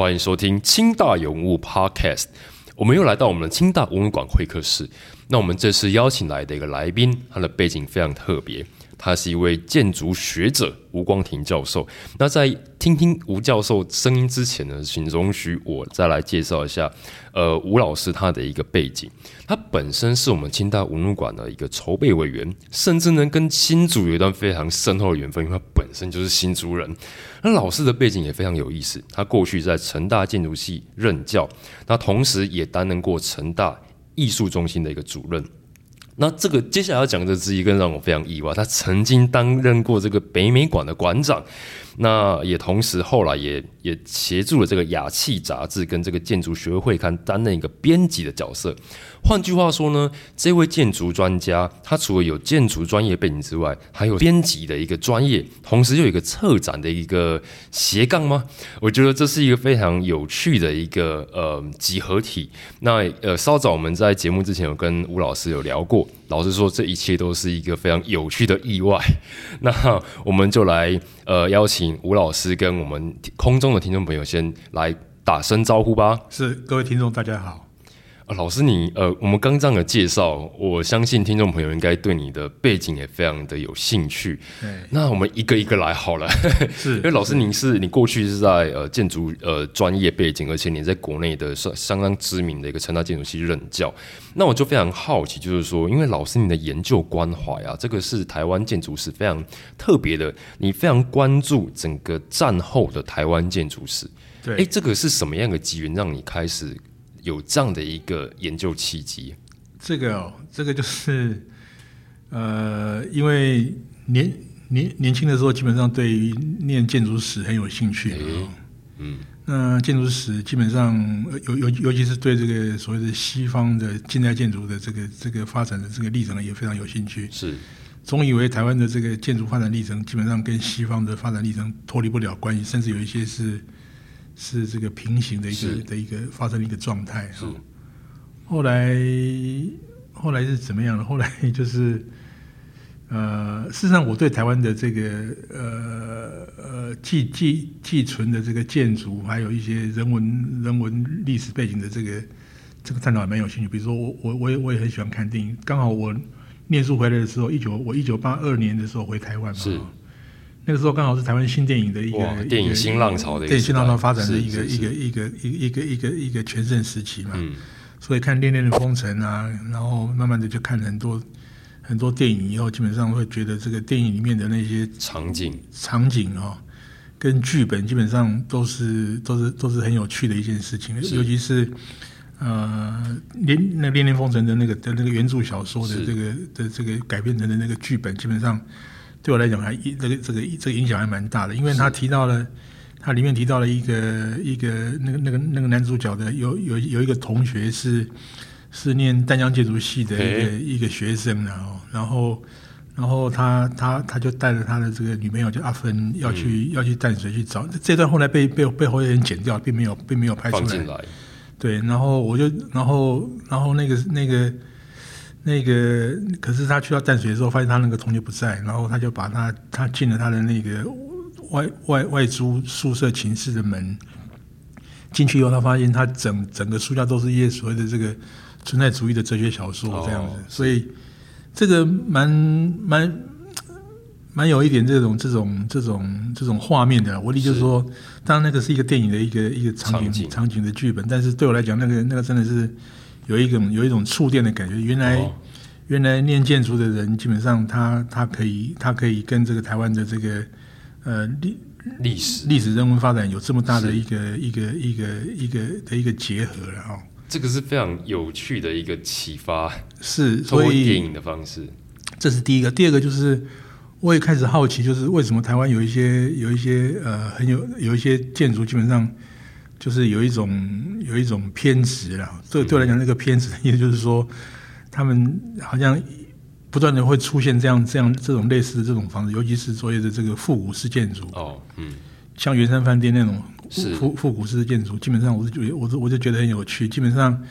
欢迎收听清大文物 Podcast。我们又来到我们的清大文物馆会客室。那我们这次邀请来的一个来宾，他的背景非常特别。他是一位建筑学者吴光庭教授。那在听听吴教授声音之前呢，请容许我再来介绍一下，呃，吴老师他的一个背景。他本身是我们清大文物馆的一个筹备委员，甚至呢跟新竹有一段非常深厚的缘分，因为他本身就是新竹人。那老师的背景也非常有意思，他过去在成大建筑系任教，那同时也担任过成大艺术中心的一个主任。那这个接下来要讲的是一个让我非常意外，他曾经担任过这个北美馆的馆长。那也同时，后来也也协助了这个雅气杂志跟这个建筑学会刊担任一个编辑的角色。换句话说呢，这位建筑专家，他除了有建筑专业背景之外，还有编辑的一个专业，同时又有一个策展的一个斜杠吗？我觉得这是一个非常有趣的一个呃集合体。那呃，稍早我们在节目之前有跟吴老师有聊过，老实说这一切都是一个非常有趣的意外。那 我们就来呃邀请。吴老师跟我们空中的听众朋友先来打声招呼吧。是各位听众，大家好。老师，你呃，我们刚这样的介绍，我相信听众朋友应该对你的背景也非常的有兴趣。对，那我们一个一个来好了。是，因为老师您是你过去是在呃建筑呃专业背景，而且你在国内的相相当知名的一个成大建筑系任教。那我就非常好奇，就是说，因为老师你的研究关怀啊，这个是台湾建筑史非常特别的，你非常关注整个战后的台湾建筑史。对，哎，这个是什么样的机缘让你开始？有这样的一个研究契机，这个哦，这个就是，呃，因为年年年轻的时候，基本上对于念建筑史很有兴趣，嗯，那建筑史基本上尤尤尤其是对这个所谓的西方的近代建筑的这个这个发展的这个历程也非常有兴趣，是，总以为台湾的这个建筑发展历程基本上跟西方的发展历程脱离不了关系，甚至有一些是。是这个平行的一个的一个发生的一个状态。是，后来后来是怎么样的？后来就是，呃，事实上我对台湾的这个呃呃寄寄寄存的这个建筑，还有一些人文人文历史背景的这个这个探讨还蛮有兴趣。比如说我我我也我也很喜欢看电影。刚好我念书回来的时候，一九我一九八二年的时候回台湾嘛。是。那个时候刚好是台湾新电影的一个电影新浪潮的电影新浪潮发展的一个一个一个一一个一个一个全盛时期嘛，所以看《恋恋的风尘》啊，然后慢慢的就看很多很多电影，以后基本上会觉得这个电影里面的那些场景场景哦，跟剧本基本上都是都是都是很有趣的一件事情，尤其是呃《恋那《恋恋风尘》的那个的那个原著小说的这个的这个改编成的那个剧本，基本上。对我来讲，还这个这个这个影响还蛮大的，因为他提到了，他里面提到了一个一个那个那个那个男主角的有有有一个同学是是念丹江建筑系的一个一个学生，然后然后然后他他他就带着他的这个女朋友叫阿芬要去要去淡水去找，这段后来被被被后人剪掉，并没有并没有拍出来。对，然后我就然后然后那个那个。那个，可是他去到淡水的时候，发现他那个同学不在，然后他就把他他进了他的那个外外外租宿舍寝室的门，进去以后，他发现他整整个书架都是一些所谓的这个存在主义的哲学小说这样子，所以这个蛮蛮蛮有一点这种这种这种这种画面的。我理解说，当然那个是一个电影的一个一个场景场景的剧本，但是对我来讲，那个那个真的是。有一种有一种触电的感觉。原来原来念建筑的人，基本上他他可以他可以跟这个台湾的这个呃历历史历史人文发展有这么大的一个一个一个一个的一个结合然后。这个是非常有趣的一个启发，是通过电影的方式。这是第一个，第二个就是我也开始好奇，就是为什么台湾有一些有一些呃很有有一些建筑，基本上就是有一种有一种偏执了。对对我来讲，那个偏执的意思就是说，他们好像不断的会出现这样这样这种类似的这种房子，尤其是所谓的这个复古式建筑。哦，嗯，像圆山饭店那种是复复古式的建筑，基本上我是觉，我就我就觉得很有趣。基本上，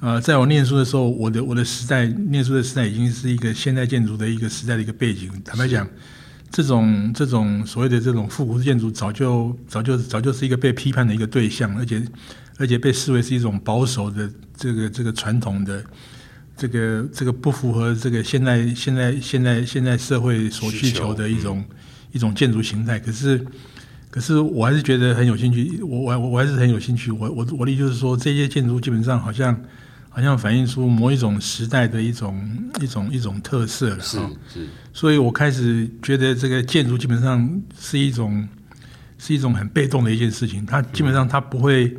呃，在我念书的时候，我的我的时代，念书的时代已经是一个现代建筑的一个时代的一个背景。坦白讲，这种这种所谓的这种复古式建筑，早就早就早就是一个被批判的一个对象，而且而且被视为是一种保守的这个这个传统的。这个这个不符合这个现在现在现在现在社会所需求的一种一种建筑形态，可是可是我还是觉得很有兴趣，我我我还是很有兴趣。我我我的意思就是说，这些建筑基本上好像好像反映出某一种时代的一种一种一种特色了。是是，所以我开始觉得这个建筑基本上是一种是一种很被动的一件事情，它基本上它不会。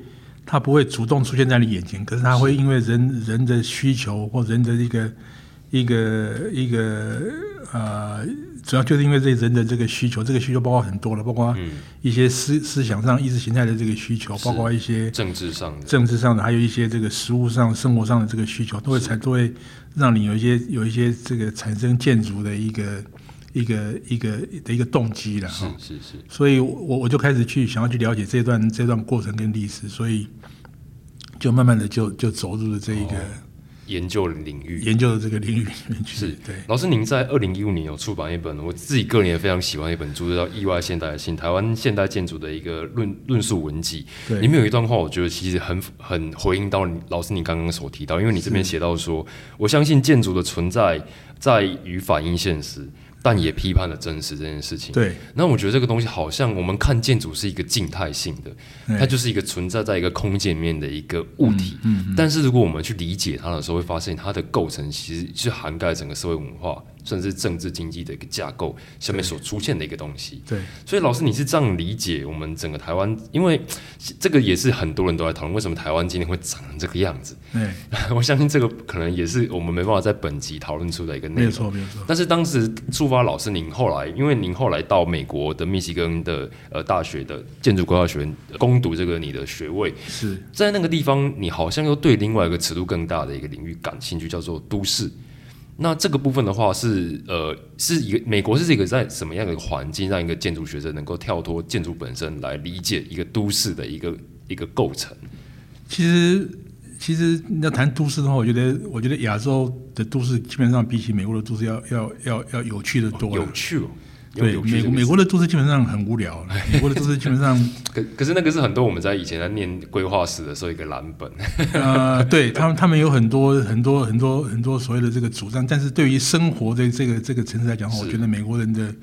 它不会主动出现在你眼前，可是它会因为人人的需求或人的一个一个一个呃，主要就是因为这人的这个需求，这个需求包括很多了，包括一些思思想上意识形态的这个需求，包括一些政治上的。政治上的，还有一些这个食物上生活上的这个需求，都会才都会让你有一些有一些这个产生建筑的一个。一个一个的一个动机了哈，是是。是，所以我我就开始去想要去了解这段这段过程跟历史，所以就慢慢的就就走入了这一个研究领域，研究的这个领域里面去。是对，老师，您在二零一五年有出版一本我自己个人也非常喜欢一本著，叫《意外现代性：台湾现代建筑的一个论论述文集》。对，里面有一段话，我觉得其实很很回应到老师你刚刚所提到，因为你这边写到说，我相信建筑的存在在于反映现实。但也批判了真实这件事情。对，那我觉得这个东西好像我们看建筑是一个静态性的，它就是一个存在在一个空间里面的一个物体。嗯，但是如果我们去理解它的时候，会发现它的构成其实是涵盖整个社会文化。甚至政治经济的一个架构下面所出现的一个东西。对，所以老师你是这样理解我们整个台湾？因为这个也是很多人都在讨论，为什么台湾今天会长成这个样子？对，我相信这个可能也是我们没办法在本集讨论出的一个内容。没错，没错。但是当时触发老师您后来，因为您后来到美国的密西根的呃大学的建筑规划学院攻读这个你的学位，是在那个地方，你好像又对另外一个尺度更大的一个领域感兴趣，叫做都市。那这个部分的话是呃是一个美国是一个在什么样的环境让一个建筑学生能够跳脱建筑本身来理解一个都市的一个一个构成？其实其实要谈都市的话，我觉得我觉得亚洲的都市基本上比起美国的都市要要要要有趣的多，有趣哦。对，美美国的都市基本上很无聊。美国的都市基本上，可可是那个是很多我们在以前在念规划史的时候一个蓝本。呃，对他们他们有很多很多很多很多所谓的这个主张，但是对于生活的这个这个城市来讲，我觉得美国人的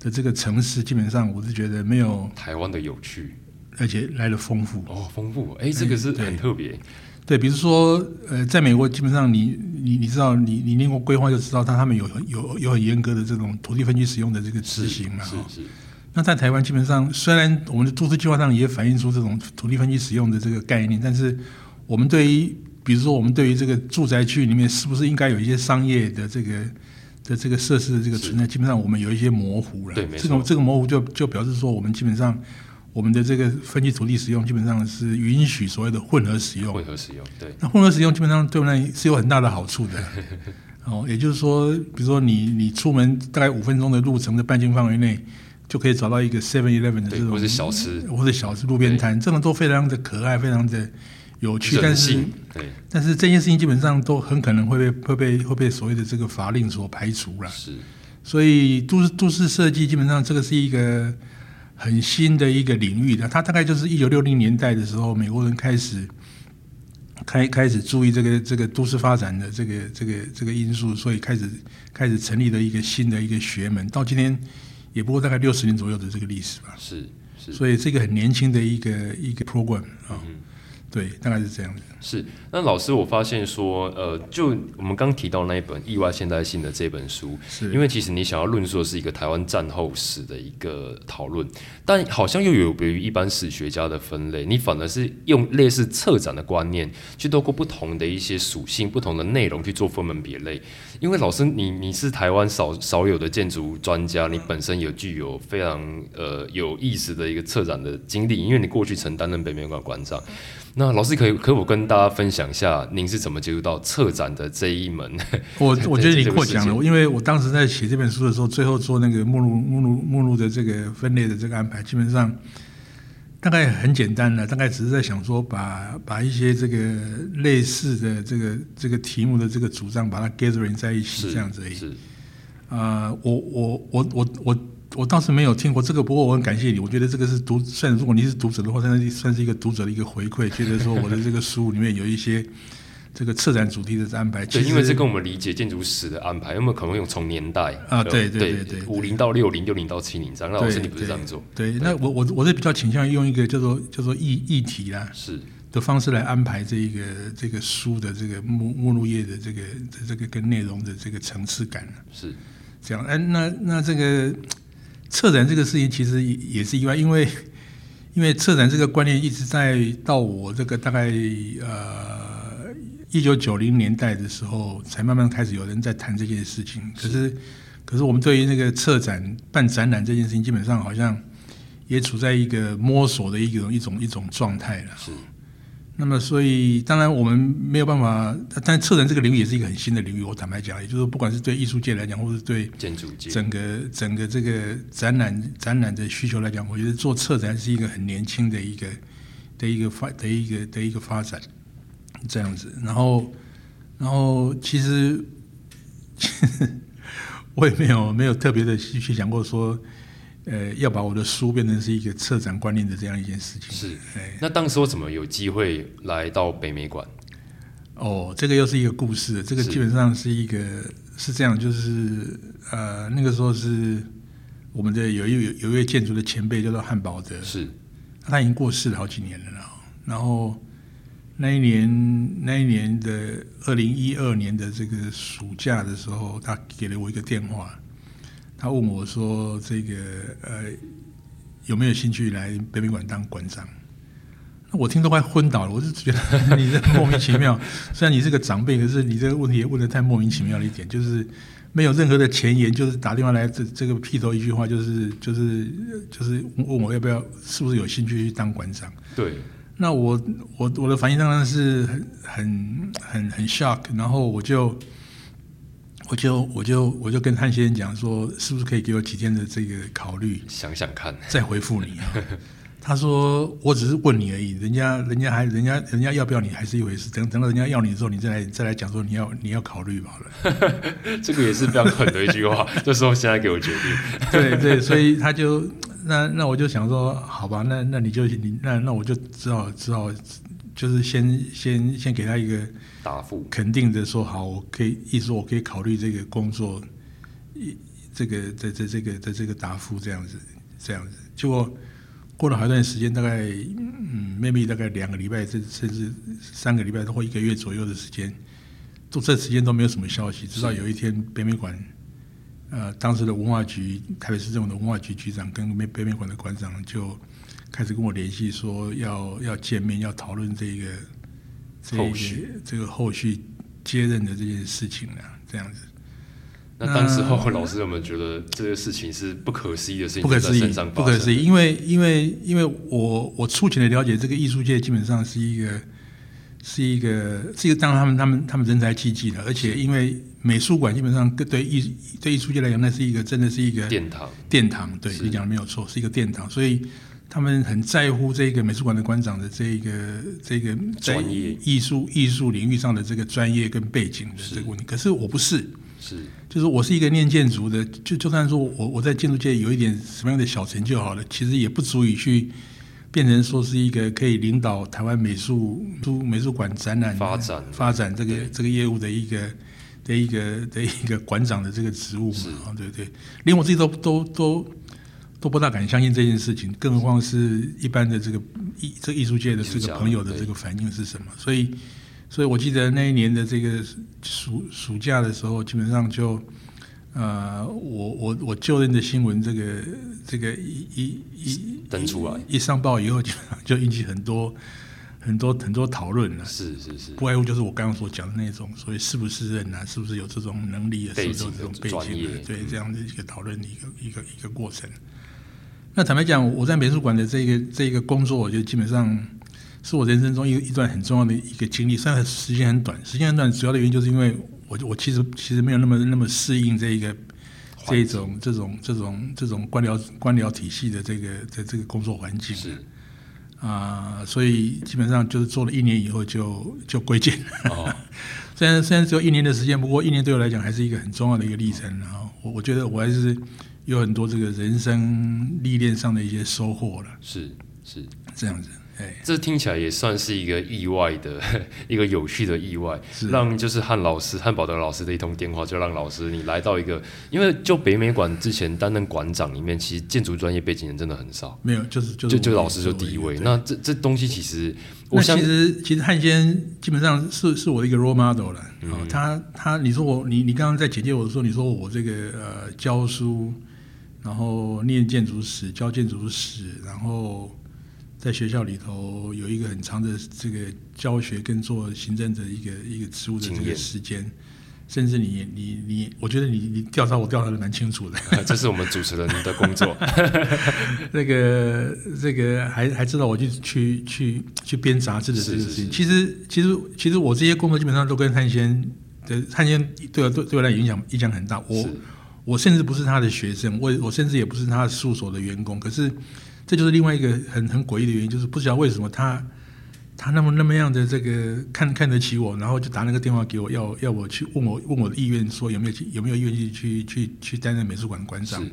的这个城市基本上我是觉得没有台湾的有趣，而且来的丰富。哦，丰富，哎，这个是很特别。对，比如说，呃，在美国基本上，你你你知道，你你念过规划就知道，他他们有有有很严格的这种土地分区使用的这个执行嘛。是是。那在台湾基本上，虽然我们的都市计划上也反映出这种土地分区使用的这个概念，但是我们对于，比如说我们对于这个住宅区里面是不是应该有一些商业的这个的这个设施的这个存在，基本上我们有一些模糊了。对，这种这个模糊就就表示说，我们基本上。我们的这个分级土地使用基本上是允许所谓的混合使用。混合使用，对。那混合使用基本上对我们是有很大的好处的。哦，也就是说，比如说你你出门大概五分钟的路程的半径范围内，就可以找到一个 Seven Eleven 的这种，或者小吃，或者小吃路边摊，这种都非常的可爱，非常的有趣。但是，对。但是这件事情基本上都很可能会被会被会被所谓的这个法令所排除了。是。所以都市都市设计基本上这个是一个。很新的一个领域的，它大概就是一九六零年代的时候，美国人开始开开始注意这个这个都市发展的这个这个这个因素，所以开始开始成立了一个新的一个学门。到今天也不过大概六十年左右的这个历史吧。是是，所以这个很年轻的一个一个 program 啊。对，大概是这样子。是，那老师，我发现说，呃，就我们刚提到那一本《意外现代性》的这本书，是因为其实你想要论述的是一个台湾战后史的一个讨论，但好像又有别于一般史学家的分类，你反而是用类似策展的观念，去透过不同的一些属性、不同的内容去做分门别类。因为老师，你你是台湾少少有的建筑专家，你本身有具有非常呃有意思的一个策展的经历，因为你过去曾担任北美馆馆长。那老师可以可否跟大家分享一下，您是怎么接触到策展的这一门？我 我觉得你过奖了，因为我当时在写这本书的时候，最后做那个目录目录目录的这个分类的这个安排，基本上大概很简单了，大概只是在想说把把一些这个类似的这个这个题目的这个主张，把它 gathering 在一起这样子而已。是啊，我我我我我我当时没有听过这个，不过我很感谢你。我觉得这个是读，算如果你是读者的话，算是算是一个读者的一个回馈，觉得说我的这个书里面有一些这个策展主题的安排。对，其实因为这跟我们理解建筑史的安排，有没有可能用从年代啊对对对对五零到六零，六零到七零这样。那老师你不是这样做？对，那我我我是比较倾向于用一个叫做叫做议议题啦是的方式来安排这一个这个书的这个目目录页的这个这个跟内容的这个层次感。是这样，哎、那那这个策展这个事情其实也也是意外，因为因为策展这个观念一直在到我这个大概呃一九九零年代的时候，才慢慢开始有人在谈这件事情。可是可是我们对于那个策展办展览这件事情，基本上好像也处在一个摸索的一种一种一种状态了。是那么，所以当然我们没有办法，但策展这个领域也是一个很新的领域。我坦白讲，也就是说，不管是对艺术界来讲，或是对建筑界整个整个这个展览展览的需求来讲，我觉得做策展是一个很年轻的一个的一个发的一个的一个发展，这样子。然后，然后其实 我也没有没有特别的去去想过说，呃，要把我的书变成是一个策展观念的这样一件事情。是。哎，那当时我怎么有机会来到北美馆？哦，这个又是一个故事，这个基本上是一个是这样，就是呃，那个时候是我们的有一有有一位建筑的前辈叫做汉堡德，是他已经过世了好几年了啦。然后那一年那一年的二零一二年的这个暑假的时候，他给了我一个电话，他问我说：“这个呃有没有兴趣来北美馆当馆长？”那我听都快昏倒了，我就觉得 你这莫名其妙。虽然你是个长辈，可是你这个问题也问的太莫名其妙了一点，就是没有任何的前言，就是打电话来这这个劈头一句话，就是就是就是问我要不要，是不是有兴趣去当馆长？对，那我我我的反应当然是很很很很 shock，然后我就我就我就我就跟潘先生讲说，是不是可以给我几天的这个考虑，想想看，再回复你啊？他说我只是问你而已，人家人家还人家人家要不要你还是一回事，等等到人家要你的时候，你再来再来讲说你要你要考虑好了。这个也是非常狠的一句话。这时候现在给我决定，对对，所以他就那那我就想说，好吧，那那你就你那那我就只好只好就是先先先给他一个答复肯定的说好，我可以意思我可以考虑这个工作，一这个这这这个的这个答复这样子这样子，结果过了好一段时间，大概嗯 maybe 大概两个礼拜，甚甚至三个礼拜或一个月左右的时间，都这时间都没有什么消息，直到有一天北美馆。呃，当时的文化局，台北市政府的文化局局长跟北北美馆的馆长就开始跟我联系，说要要见面，要讨论这个这个后续。这个后续接任的这件事情了，这样子。那当时候老师有没有觉得这个事情是不可思议的事情，不可思议不可思议，因为因为因为我我粗浅的了解，这个艺术界基本上是一个是一个是一个当然他们他们他们人才济济的，而且因为美术馆基本上跟对艺对艺术界来讲，那是一个真的是一个殿堂。殿堂，对你讲的没有错，是一个殿堂，所以他们很在乎这个美术馆的馆长的这个这个在专业。艺术艺术领域上的这个专业跟背景的这个问题。可是我不是，是。就是我是一个念建筑的，就就算说我我在建筑界有一点什么样的小成就好了，其实也不足以去变成说是一个可以领导台湾美术都美术馆展览发展。发展这个这个业务的一个的一个的一个馆长的这个职务是嘛，啊，对对，连我自己都都都都不大敢相信这件事情，更何况是一般的这个艺这艺术界的这个朋友的这个反应是什么？所以，所以我记得那一年的这个暑暑假的时候，基本上就呃，我我我就任的新闻这个这个一一一登出来一上报以后，基本上就引起很多很多很多讨论了。是是是，不外乎就是我刚刚所讲的那种，所以是不是人啊，是不是有这种能力啊，是不是有这种背景的，对这样的一个讨论的一个一个一个过程。那坦白讲，我在美术馆的这个这个工作，我觉得基本上是我人生中一一段很重要的一个经历。虽然时间很短，时间很短，主要的原因就是因为我我其实其实没有那么那么适应这一个这一种这种这种这种官僚官僚体系的这个的这个工作环境。是啊、所以基本上就是做了一年以后就就归建了。哦，虽然虽然只有一年的时间，不过一年对我来讲还是一个很重要的一个历程。然后我我觉得我还是有很多这个人生历练上的一些收获了。是是，这样子，哎，这听起来也算是一个意外的 一个有趣的意外，让就是汉老师汉堡德老师的一通电话，就让老师你来到一个，因为就北美馆之前担任馆长里面，其实建筑专业背景人真的很少，没有，就是就是就就老师就第一位。那这这东西其实，那我想其实其实汉先基本上是是我的一个 role model 了。嗯哦，他他你说我你你刚刚在简介我的时候，你说我这个呃教书，然后念建筑史，教建筑史，然后在学校里头有一个很长的这个教学跟做行政的一个一个职务的这个时间，甚至你你你，我觉得你你调查我调查的蛮清楚的。这是我们主持人的工作，那个这个还还知道我去去去去编杂志的这个事情。是是是其实其实其实我这些工作基本上都跟汉先的汉先对我对对我来影响影响很大。我是我甚至不是他的学生，我我甚至也不是他事务所的员工。可是这就是另外一个很很诡异的原因，就是不知道为什么他他那么那么样的这个看看得起我，然后就打那个电话给我，要要我去问我问我的意愿，说有没有去有没有愿意去去去担任美术馆馆长。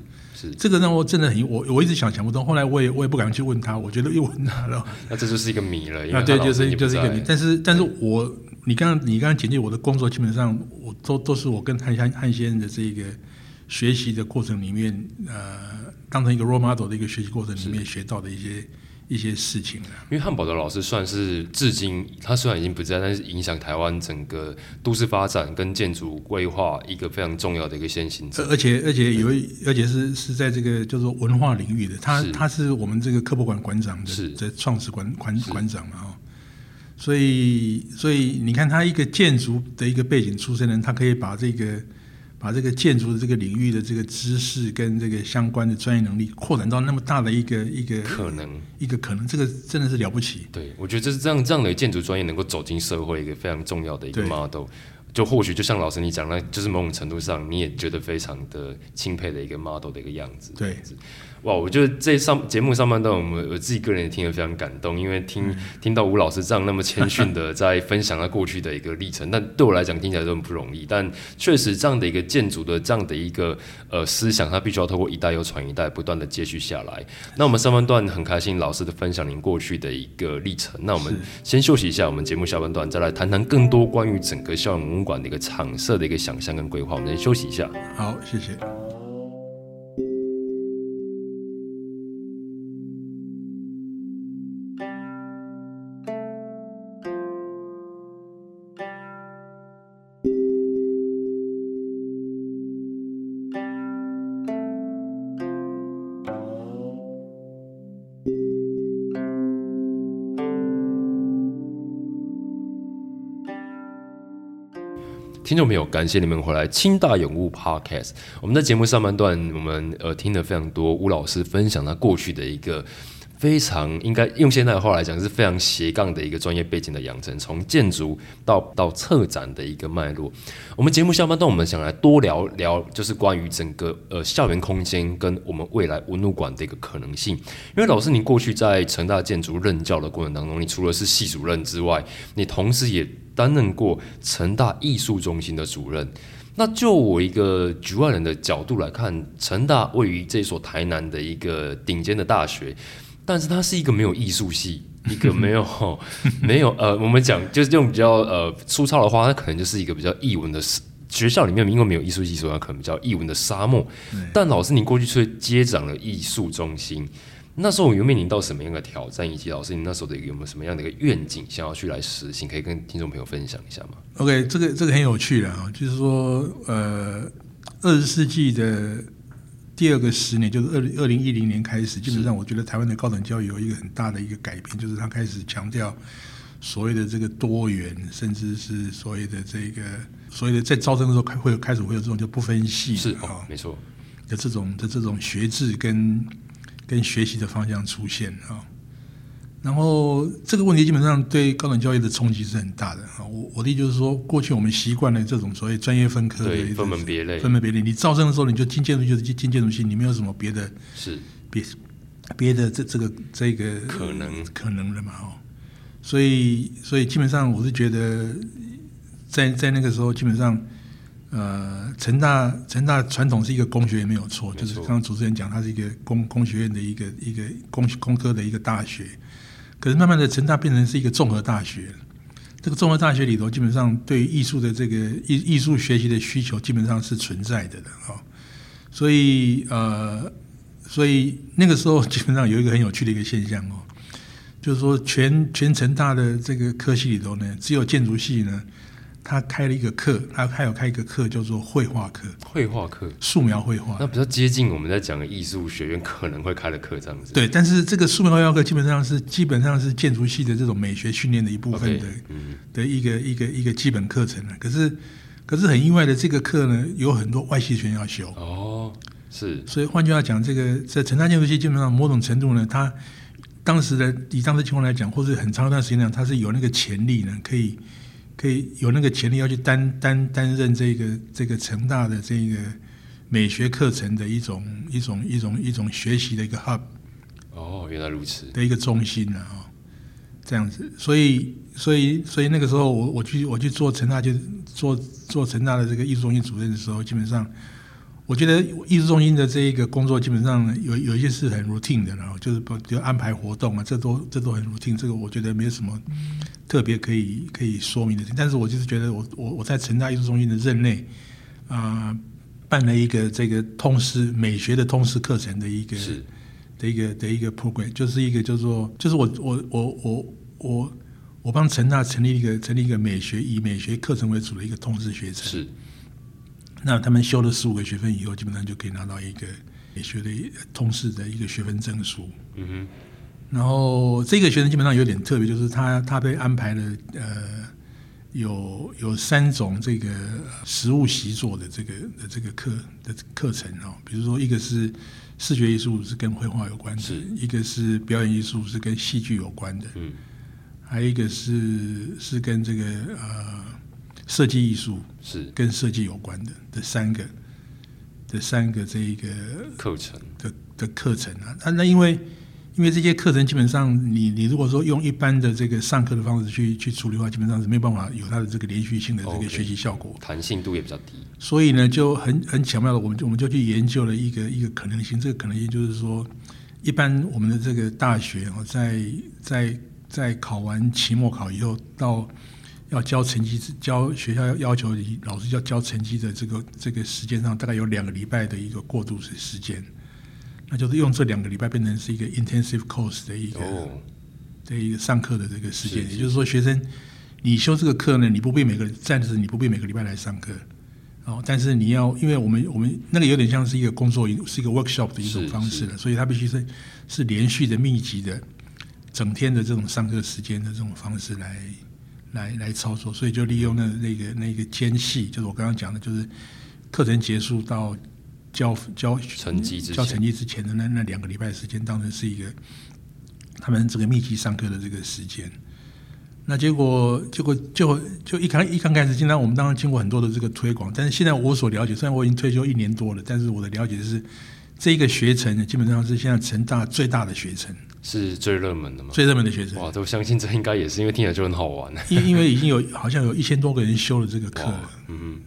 这个让我真的很我我一直想想不通，后来我也我也不敢去问他，我觉得又问他了 那这就是一个谜了，因啊，对，就是就是一个谜。但是但是我你刚刚你刚刚简介我的工作，基本上我都都是我跟汉汉汉先生的这个学习的过程里面，呃，当成一个 role model 的一个学习过程里面学到的一些一些事情了。因为汉堡的老师算是至今，他虽然已经不在，但是影响台湾整个都市发展跟建筑规划一个非常重要的一个先行者。而而且而且有一而且是是在这个叫做文化领域的，他是他是我们这个科博馆馆长是的的创始馆馆馆长嘛哦，所以所以你看他一个建筑的一个背景出身的人，他可以把这个把这个建筑的这个领域的这个知识跟这个相关的专业能力扩展到那么大的一个一个可能，一个可能，这个真的是了不起。对我觉得这是这样这样的建筑专业能够走进社会一个非常重要的一个 model。就或许就像老师你讲，那就是某种程度上你也觉得非常的钦佩的一个 model 的一个样子。对，哇，我觉得这上节目上半段，我们我自己个人也听得非常感动，因为听、听到吴老师这样那么谦逊的在分享他过去的一个历程，但对我来讲听起来都很不容易。但确实这样的一个建筑的这样的一个呃思想，它必须要透过一代又传一代，不断的接续下来。那我们上半段很开心老师的分享您过去的一个历程，那我们先休息一下，我们节目下半段再来谈谈更多关于整个校园馆的一个场设的一个想象跟规划。我们先休息一下。好，谢谢。听众朋友，感谢你们回来清大永物 Podcast。我们在节目上半段，我们呃听了非常多吴老师分享他过去的一个非常应该用现在的话来讲是非常斜杠的一个专业背景的养成，从建筑到到策展的一个脉络。我们节目下半段，我们想来多聊聊，就是关于整个呃校园空间跟我们未来文物馆的一个可能性。因为老师，您过去在成大建筑任教的过程当中，你除了是系主任之外，你同时也担任过成大艺术中心的主任。那就我一个局外人的角度来看，成大位于这所台南的一个顶尖的大学，但是它是一个没有艺术系，一个没有 没有呃，我们讲就是用比较呃粗糙的话，它可能就是一个比较艺文的学校里面因为没有艺术系，所以它可能比较艺文的沙漠。但老师，您过去却接掌了艺术中心，那时候有面临到什么样的挑战？以及老师，你那时候的有没有什么样的一个愿景，想要去来实行？可以跟听众朋友分享一下吗？OK，这个这个很有趣的啊，就是说，呃，二十世纪的第二个十年，就是二零二零一零年开始，基本上我觉得台湾的高等教育有一个很大的一个改变，就是他开始强调所谓的这个多元，甚至是所谓的这个。所谓的，在招生的时候开会开始会有这种就不分系是啊，没错的这种的这种学制跟跟学习的方向出现啊。然后这个问题基本上对高等教育的冲击是很大的啊。我我的意思就是说，过去我们习惯了这种所谓专业分科的分门别类，分门别类。你招生的时候你就进建筑就是进建筑系，你没有什么别的，是别别的这这个这个可能可能的嘛哦。所以所以基本上我是觉得。在在那个时候，基本上，呃，成大成大传统是一个工学院没有错，就是刚刚主持人讲，它是一个工工学院的一个一个工工科的一个大学。可是慢慢的，成大变成是一个综合大学。这个综合大学里头，基本上对艺术的这个艺艺术学习的需求，基本上是存在的的哦。所以呃，所以那个时候基本上有一个很有趣的一个现象哦，就是说全全成大的这个科系里头呢，只有建筑系呢。他开了一个课，他还有开一个课叫做绘画课，绘画课，素描绘画，那比较接近我们在讲的艺术学院可能会开的课这样子。对，但是这个素描绘画课基本上是基本上是建筑系的这种美学训练的一部分的，的一个一个一个基本课程了。可是，可是很意外的，这个课呢有很多外系学生要修。哦，是。所以换句话讲，这个在城大建筑系基本上某种程度呢，它当时的以当时情况来讲，或者很长一段时间呢，它是有那个潜力呢，可以。可以有那个潜力要去担担担任这个这个成大的这个美学课程的一种一种一种一种学习的一个 hub。哦，原来如此。的一个中心啊，哦，这样子，所以所以所以那个时候我我去我去做成大就做做成大的这个艺术中心主任的时候，基本上。我觉得艺术中心的这一个工作基本上有有一些是很 routine 的，然后就是比如安排活动啊，这都这都很 routine。这个我觉得没有什么特别可以可以说明的。但是我就是觉得我我我在成大艺术中心的任内啊，办了一个这个通识美学的通识课程的一个的一个的一个 program，就是一个叫做就是我我我我我我帮成大成立一个成立一个美学以美学课程为主的一个通识学程。是。那他们修了十五个学分以后，基本上就可以拿到一个美学的通识的一个学分证书。嗯哼。然后这个学生基本上有点特别，就是他他被安排了呃有有三种这个实物习作的这个的这个课的课程哦，比如说一个是视觉艺术是跟绘画有关的，一个是表演艺术是跟戏剧有关的，嗯，还有一个是是跟这个呃。设计艺术是。跟设计有关的这三个这三个这一个课程。的的课程啊，那那因为因为这些课程基本上你你如果说用一般的这个上课的方式去去处理的话，基本上是没有办法有它的这个连续性的这个学习效果，弹性度也比较低。所以呢，就很很巧妙的，我们就我们就去研究了一个一个可能性，这个可能性就是说，一般我们的这个大学哦，在在在考完期末考以后到。要交成绩，交学校要要求老师要交成绩的这个这个时间上，大概有两个礼拜的一个过渡时时间，那就是用这两个礼拜变成是一个 intensive course 的一个的一个上课的这个时间。也就是说，学生你修这个课呢，你不必每个暂时你不必每个礼拜来上课，哦，但是你要，因为我们我们那个有点像是一个工作，是一个 workshop 的一种方式了，所以它必须是是连续的、密集的、整天的这种上课时间的这种方式来。来来操作，所以就利用那那个那个间隙，就是我刚刚讲的，就是课程结束到交交成绩交成绩之前的那那两个礼拜的时间，当成是一个他们这个密集上课的这个时间。那结果结果就就一开一刚开始，经常我们当然经过很多的这个推广，但是现在我所了解，虽然我已经退休一年多了，但是我的了解是，这个学程基本上是现在成大最大的学程。是最热门的吗？最热门的学生哇，我相信这应该也是因为听起来就很好玩。因 因为已经有好像有一千多个人修了这个课了。嗯，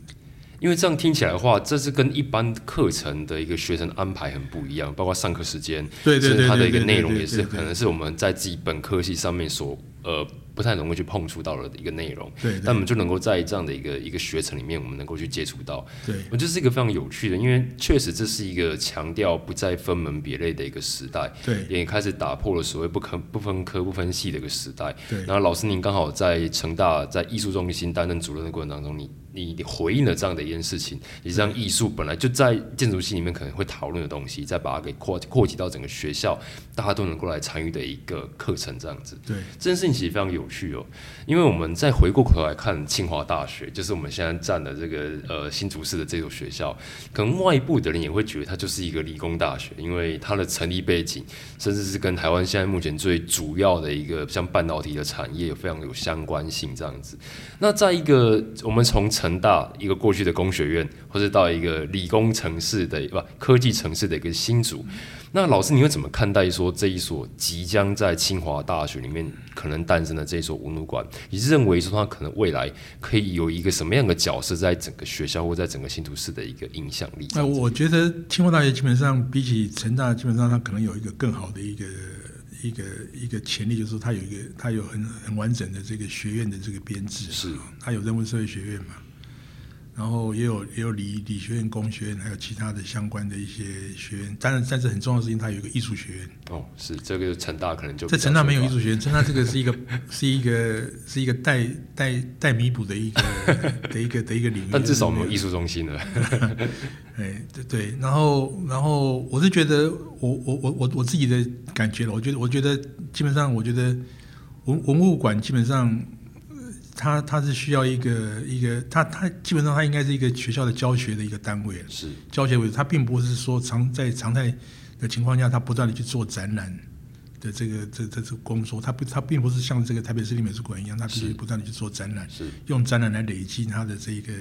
因为这样听起来的话，这是跟一般课程的一个学生安排很不一样，包括上课时间，对对对，它的一个内容也是可能是我们在自己本科系上面所呃不太能够去碰触到的一个内容。对，但我们就能够在这样的一个一个学程里面，我们能够去接触到。对，我觉得是一个非常有趣的，因为确实这是一个强调不再分门别类的一个时代，对，也开始打破了所谓不可不分科不分系的一个时代。对，然后老师您刚好在成大在艺术中心担任主任的过程当中，你。你你回应了这样的一件事情，你让艺术本来就在建筑系里面可能会讨论的东西，再把它给扩扩及到整个学校，大家都能够来参与的一个课程，这样子。对，这件事情其实非常有趣哦，因为我们再回过头来看清华大学，就是我们现在站的这个呃新竹市的这所学校，可能外部的人也会觉得它就是一个理工大学，因为它的成立背景，甚至是跟台湾现在目前最主要的一个像半导体的产业有非常有相关性这样子。那在一个我们从成大一个过去的工学院，或者到一个理工城市的不科技城市的一个新竹，那老师你会怎么看待说这一所即将在清华大学里面可能诞生的这一所文物馆？你认为说它可能未来可以有一个什么样的角色在整个学校或在整个新竹市的一个影响力？那我觉得清华大学基本上比起成大，基本上它可能有一个更好的一个。一个一个潜力就是说，它有一个，它有很很完整的这个学院的这个编制，是，它有人文社会学院嘛。然后也有也有理理学院、工学院，还有其他的相关的一些学院。当然，但是很重要的事情，它有一个艺术学院。哦，是这个成大可能就在成大没有艺术学院，成大这个是一个 是一个是一个待待待弥补的一个 的一个的一个领域。但至少没有艺术中心了。哎，对对。然后然后我是觉得，我我我我我自己的感觉了，我觉得我觉得基本上，我觉得文文物馆基本上。它它是需要一个一个，它它基本上它应该是一个学校的教学的一个单位，是教学为主。它并不是说常在常态的情况下，它不断的去做展览的这个这这这工作。它不它并不是像这个台北市立美术馆一样，它必须不断的去做展览，是用展览来累积它的这一个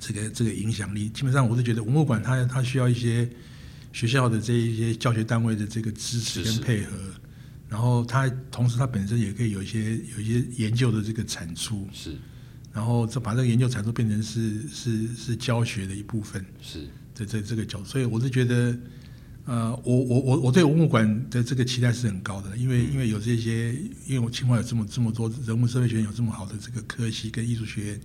这个这个影响力。基本上我是觉得文物馆它它需要一些学校的这一些教学单位的这个支持跟配合。然后它同时它本身也可以有一些有一些研究的这个产出，是，然后这把这个研究产出变成是是是教学的一部分，是，这这这个角，所以我是觉得，呃，我我我我对文物馆的这个期待是很高的，因为因为有这些，因为我清华有这么这么多人文社会学院有这么好的这个科系跟艺术学院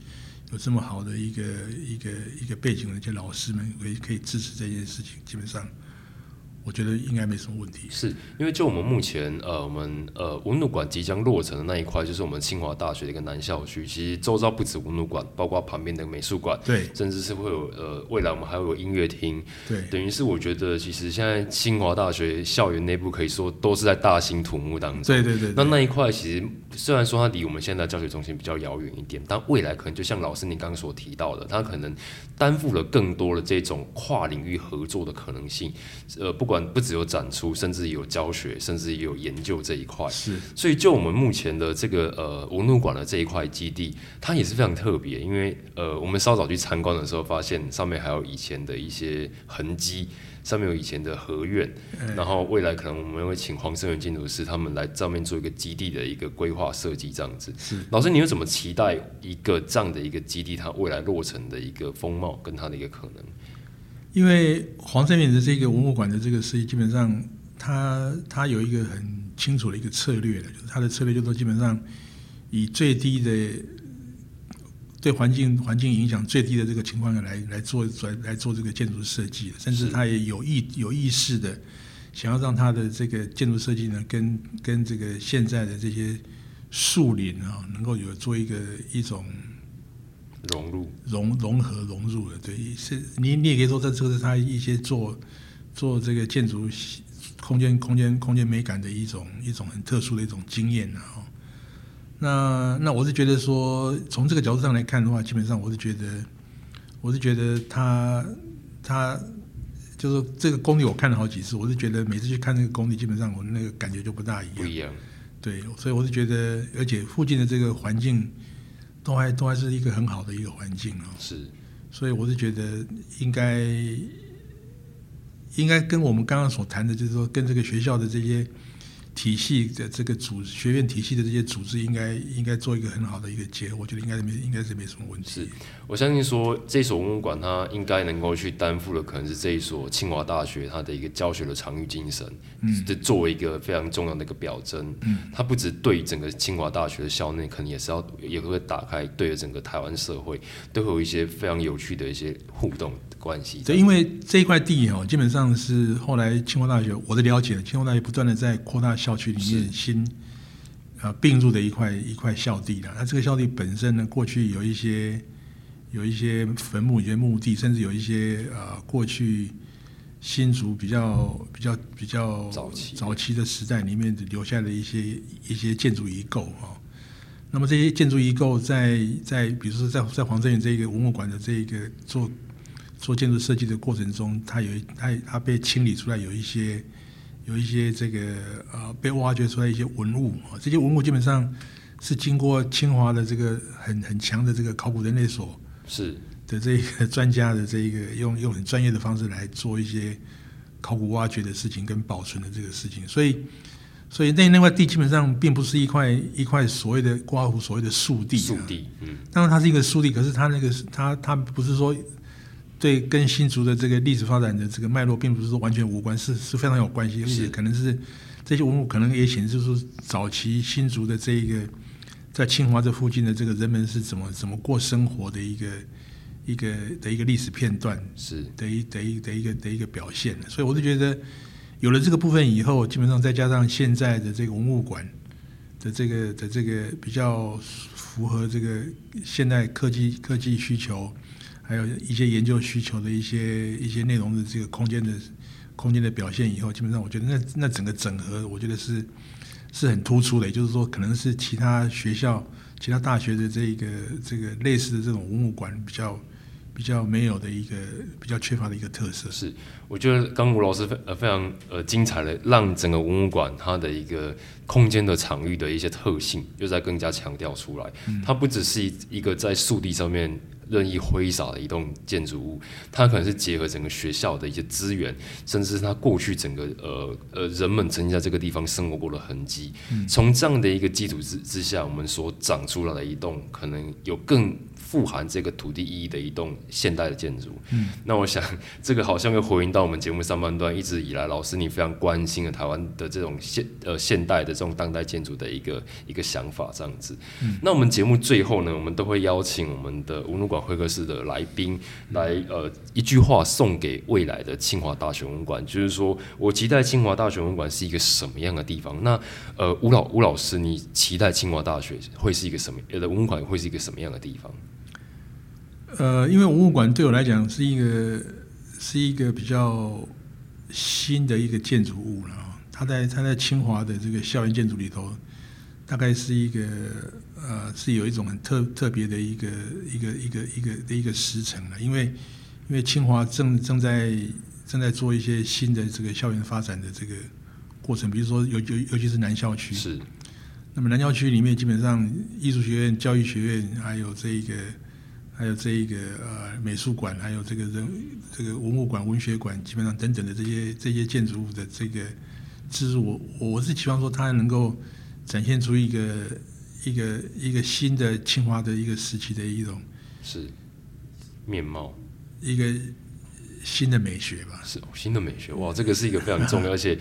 有这么好的一个一个一个背景的一些老师们可以可以支持这件事情，基本上。我觉得应该没什么问题，是因为就我们目前呃，我们呃文鲁馆即将落成的那一块，就是我们清华大学的一个南校区。其实周遭不止文鲁馆，包括旁边的美术馆，对，甚至是会有呃未来我们还会有音乐厅，对，等于是我觉得其实现在清华大学校园内部可以说都是在大兴土木当中，对对对。那那一块其实虽然说它离我们现在教学中心比较遥远一点，但未来可能就像老师您刚刚所提到的，它可能担负了更多的这种跨领域合作的可能性。呃，不管不只有展。出甚至有教学，甚至也有研究这一块。是，所以就我们目前的这个呃文物馆的这一块基地，它也是非常特别。因为呃，我们稍早去参观的时候，发现上面还有以前的一些痕迹，上面有以前的合院。然后未来可能我们会请黄胜元建筑师他们来上面做一个基地的一个规划设计，这样子。是，老师，你有怎么期待一个这样的一个基地，它未来落成的一个风貌跟它的一个可能？因为黄胜远的这个文物馆的这个设计，基本上他他有一个很清楚的一个策略的，就是他的策略就是基本上以最低的对环境环境影响最低的这个情况下来来做来来做这个建筑设计，甚至他也有意有意识的想要让他的这个建筑设计呢，跟跟这个现在的这些树林啊，能够有做一个一种。融入、融融合、融入的，对，是你你也可以说，这这是他一些做做这个建筑空间、空间、空间美感的一种一种很特殊的一种经验啊。那那我是觉得说，从这个角度上来看的话，基本上我是觉得，我是觉得他他就是这个工地，我看了好几次，我是觉得每次去看那个工地，基本上我那个感觉就不大一样。不一样。对，所以我是觉得，而且附近的这个环境。都还都还是一个很好的一个环境哦，是，所以我是觉得应该应该跟我们刚刚所谈的，就是说跟这个学校的这些体系的这个组学院体系的这些组织，应该应该做一个很好的一个结合，我觉得应该没应该是没什么问题。是我相信说这所文物馆它应该能够去担负的，可能是这一所清华大学它的一个教学的长域精神，嗯，这作为一个非常重要的一个表征，嗯，它不止对整个清华大学的校内，可能也是要也会打开对着整个台湾社会，都会有一些非常有趣的一些互动关系。对，因为这一块地哦，基本上是后来清华大学我的了解，清华大学不断的在扩大校区里面新呃并入的一块一块校地了。那这个校地本身呢，过去有一些。有一些坟墓、一些墓地，甚至有一些呃，过去新竹比较比较比较早期早期的时代里面留下的一些一些建筑遗构啊。那么这些建筑遗构在在比如说在在黄镇远这个文物馆的这个做做建筑设计的过程中，它有它它被清理出来，有一些有一些这个呃被挖掘出来一些文物啊。这些文物基本上是经过清华的这个很很强的这个考古人类所。是的，这个专家的这一个用用很专业的方式来做一些考古挖掘的事情跟保存的这个事情，所以所以那那块地基本上并不是一块一块所谓的刮胡所谓的树地，树地，嗯，当然它是一个树地，可是它那个它它不是说对跟新竹的这个历史发展的这个脉络，并不是说完全无关，是是非常有关系，而且可能是这些文物可能也显示出早期新竹的这一个。在清华这附近的这个人们是怎么怎么过生活的一个一个的一个历史片段，是的一的一的一个的一个表现。所以我就觉得有了这个部分以后，基本上再加上现在的这个文物馆的这个的这个比较符合这个现代科技科技需求，还有一些研究需求的一些一些内容的这个空间的空间的表现以后，基本上我觉得那那整个整合，我觉得是。是很突出的，也就是说，可能是其他学校、其他大学的这一个这个类似的这种文物馆比较比较没有的一个比较缺乏的一个特色。是，我觉得刚吴老师非呃非常呃精彩的，让整个文物馆它的一个空间的场域的一些特性又在更加强调出来。它不只是一一个在树地上面。任意挥洒的一栋建筑物，它可能是结合整个学校的一些资源，甚至是它过去整个呃呃人们曾经在这个地方生活过的痕迹。从这样的一个基础之之下，我们所长出来的一栋可能有更。富含这个土地意义的一栋现代的建筑，嗯，那我想这个好像又回应到我们节目上半段一直以来老师你非常关心的台湾的这种现呃现代的这种当代建筑的一个一个想法这样子。嗯，那我们节目最后呢，我们都会邀请我们的文物馆会客室的来宾来呃一句话送给未来的清华大学文馆，就是说我期待清华大学文馆是一个什么样的地方？那呃吴老吴老师，你期待清华大学会是一个什么呃的文馆会是一个什么样的地方？呃，因为文物馆对我来讲是一个是一个比较新的一个建筑物了啊。它在它在清华的这个校园建筑里头，大概是一个呃是有一种很特特别的一个一个一个一个的一个时辰了。因为因为清华正正在正在做一些新的这个校园发展的这个过程，比如说尤尤尤其是南校区是。那么南校区里面基本上艺术学院、教育学院还有这一个。还有这一个呃美术馆，还有这个人这个文物馆、文学馆，基本上等等的这些这些建筑物的这个其实，我我是期望说它能够展现出一个一个一个新的清华的一个时期的一种是面貌，一个新的美学吧。是新的美学，哇，这个是一个非常重要，而且。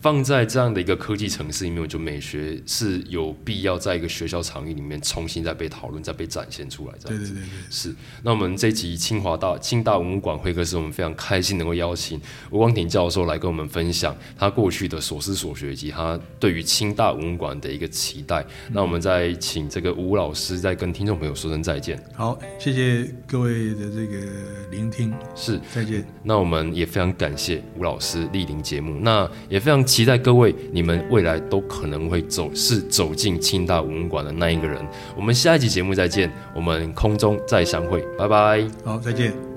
放在这样的一个科技城市里面，就美学是有必要在一个学校场域里面重新再被讨论、再被展现出来。对对对对，是。那我们这集清华大清大文物馆会客室，我们非常开心能够邀请吴光庭教授来跟我们分享他过去的所思所学以及他对于清大文物馆的一个期待。那我们再请这个吴老师再跟听众朋友说声再见。好，谢谢各位的这个聆听。是，再见。那我们也非常感谢吴老师莅临节目，那也非常。期待各位，你们未来都可能会走，是走进清大文物馆的那一个人。我们下一集节目再见，我们空中再相会，拜拜。好，再见。